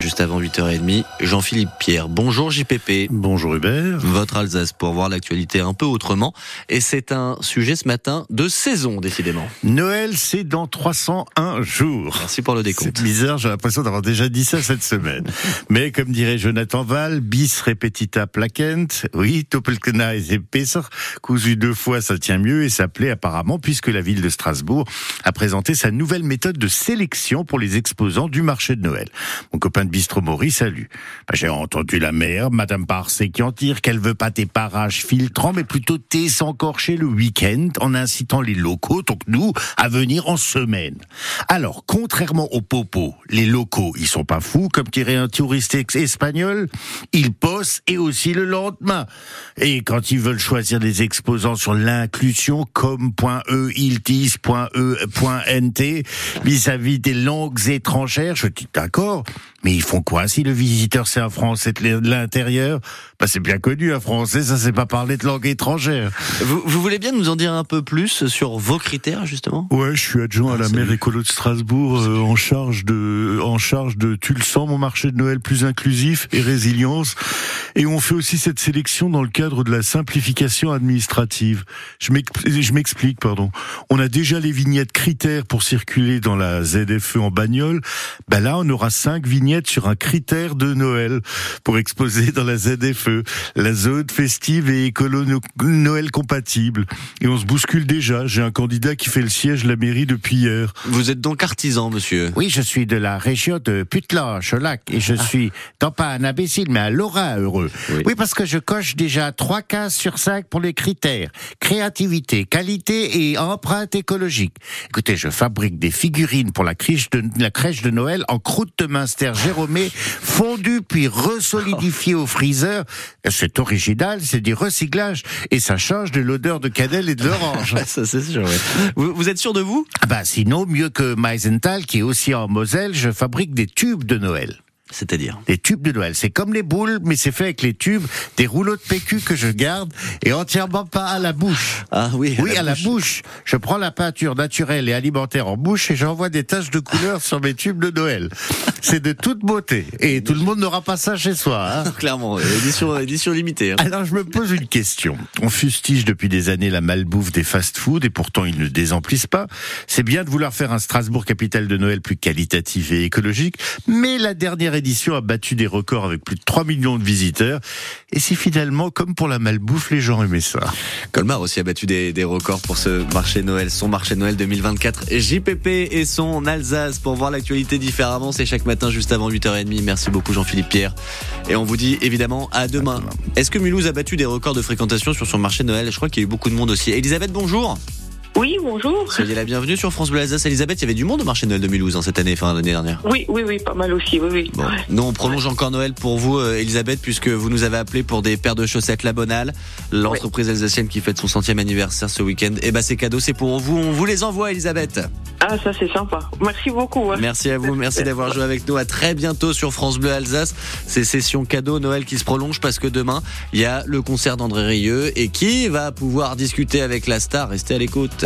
Juste avant 8h30, Jean-Philippe Pierre. Bonjour JPP. Bonjour Hubert. Votre Alsace pour voir l'actualité un peu autrement. Et c'est un sujet ce matin de saison, décidément. Noël, c'est dans 301 jours. Merci pour le décompte. C'est bizarre, j'ai l'impression d'avoir déjà dit ça cette semaine. Mais comme dirait Jonathan Val, bis repetita placent. Oui, Topelkena et besser. Cousu deux fois, ça tient mieux et ça plaît apparemment puisque la ville de Strasbourg a présenté sa nouvelle méthode de sélection pour les exposants du marché de Noël. Mon copain de Bistrot Maurice, salut. Bah, j'ai entendu la mère, Madame Parcé, qui en tire qu'elle veut pas tes parages filtrants, mais plutôt tes s'encorcher le week-end en incitant les locaux, donc nous, à venir en semaine. Alors, contrairement aux popos, les locaux, ils sont pas fous, comme dirait un touriste espagnol, ils posent et aussi le lendemain. Et quand ils veulent choisir des exposants sur l'inclusion, comme .e, iltis.e, .nt, vis-à-vis des langues étrangères, je dis d'accord, mais ils font quoi si le visiteur c'est un Français de l'intérieur? Bah c'est bien connu, un Français ça sait pas parler de langue étrangère. Vous, vous, voulez bien nous en dire un peu plus sur vos critères justement? Ouais, je suis adjoint à la maire écolo de Strasbourg euh, en charge de en charge de tu le sens mon marché de Noël plus inclusif et résilience et on fait aussi cette sélection dans le cadre de la simplification administrative. Je m'explique pardon. On a déjà les vignettes critères pour circuler dans la ZFE en bagnole. Bah là on aura cinq vignettes sur un critère de Noël pour exposer dans la ZFE, la zone festive et écolo Noël compatible. Et on se bouscule déjà. J'ai un candidat qui fait le siège de la mairie depuis hier. Vous êtes donc artisan, monsieur? Oui, je suis de la région de Putla, Cholac, et je ah. suis, non pas un imbécile, mais un Laura heureux. Oui. oui. parce que je coche déjà trois cases sur cinq pour les critères. Créativité, qualité et empreinte écologique. Écoutez, je fabrique des figurines pour la crèche de, la crèche de Noël en croûte de Minster Jérômé, fondu puis resolidifié au freezer. C'est original, c'est du recyclage et ça change de l'odeur de cannelle et de l'orange. ça c'est sûr. Vous, vous, êtes sûr de vous? Ah bah sinon mieux que Meisenthal qui est aussi en Moselle, je fabrique des tubes de Noël. C'est-à-dire Des tubes de Noël. C'est comme les boules, mais c'est fait avec les tubes, des rouleaux de PQ que je garde et entièrement pas à la bouche. Ah oui. oui, à la bouche. Je prends la peinture naturelle et alimentaire en bouche et j'envoie des taches de couleur sur mes tubes de Noël. C'est de toute beauté et tout le monde n'aura pas ça chez soi. Hein. Clairement, édition, édition limitée. Hein. Alors je me pose une question. On fustige depuis des années la malbouffe des fast-foods et pourtant ils ne désemplissent pas. C'est bien de vouloir faire un Strasbourg capitale de Noël plus qualitatif et écologique, mais la dernière édition a battu des records avec plus de 3 millions de visiteurs. Et c'est finalement comme pour la malbouffe, les gens aimaient ça. Colmar aussi a battu des, des records pour ce marché Noël, son marché Noël 2024. JPP et son Alsace pour voir l'actualité différemment. C'est chaque matin juste avant 8h30. Merci beaucoup Jean-Philippe Pierre. Et on vous dit évidemment à demain. Est-ce que Mulhouse a battu des records de fréquentation sur son marché Noël? Je crois qu'il y a eu beaucoup de monde aussi. Elisabeth, bonjour. Oui, bonjour. Soyez la bienvenue sur France Bleu Alsace. Elisabeth, il y avait du monde au marché Noël de Mulhouse hein, cette année, fin d'année dernière. Oui, oui, oui, pas mal aussi, oui, oui. Bon. Nous, on prolonge encore Noël pour vous, euh, Elisabeth, puisque vous nous avez appelé pour des paires de chaussettes La Bonale, l'entreprise alsacienne qui fête son centième anniversaire ce week-end. Et eh ben, ces cadeaux, c'est pour vous. On vous les envoie, Elisabeth. Ah, ça, c'est sympa. Merci beaucoup. Hein. Merci à vous. Merci d'avoir joué avec nous. À très bientôt sur France Bleu Alsace. Ces sessions cadeaux Noël qui se prolongent parce que demain, il y a le concert d'André Rieu et qui va pouvoir discuter avec la star. Restez à l'écoute.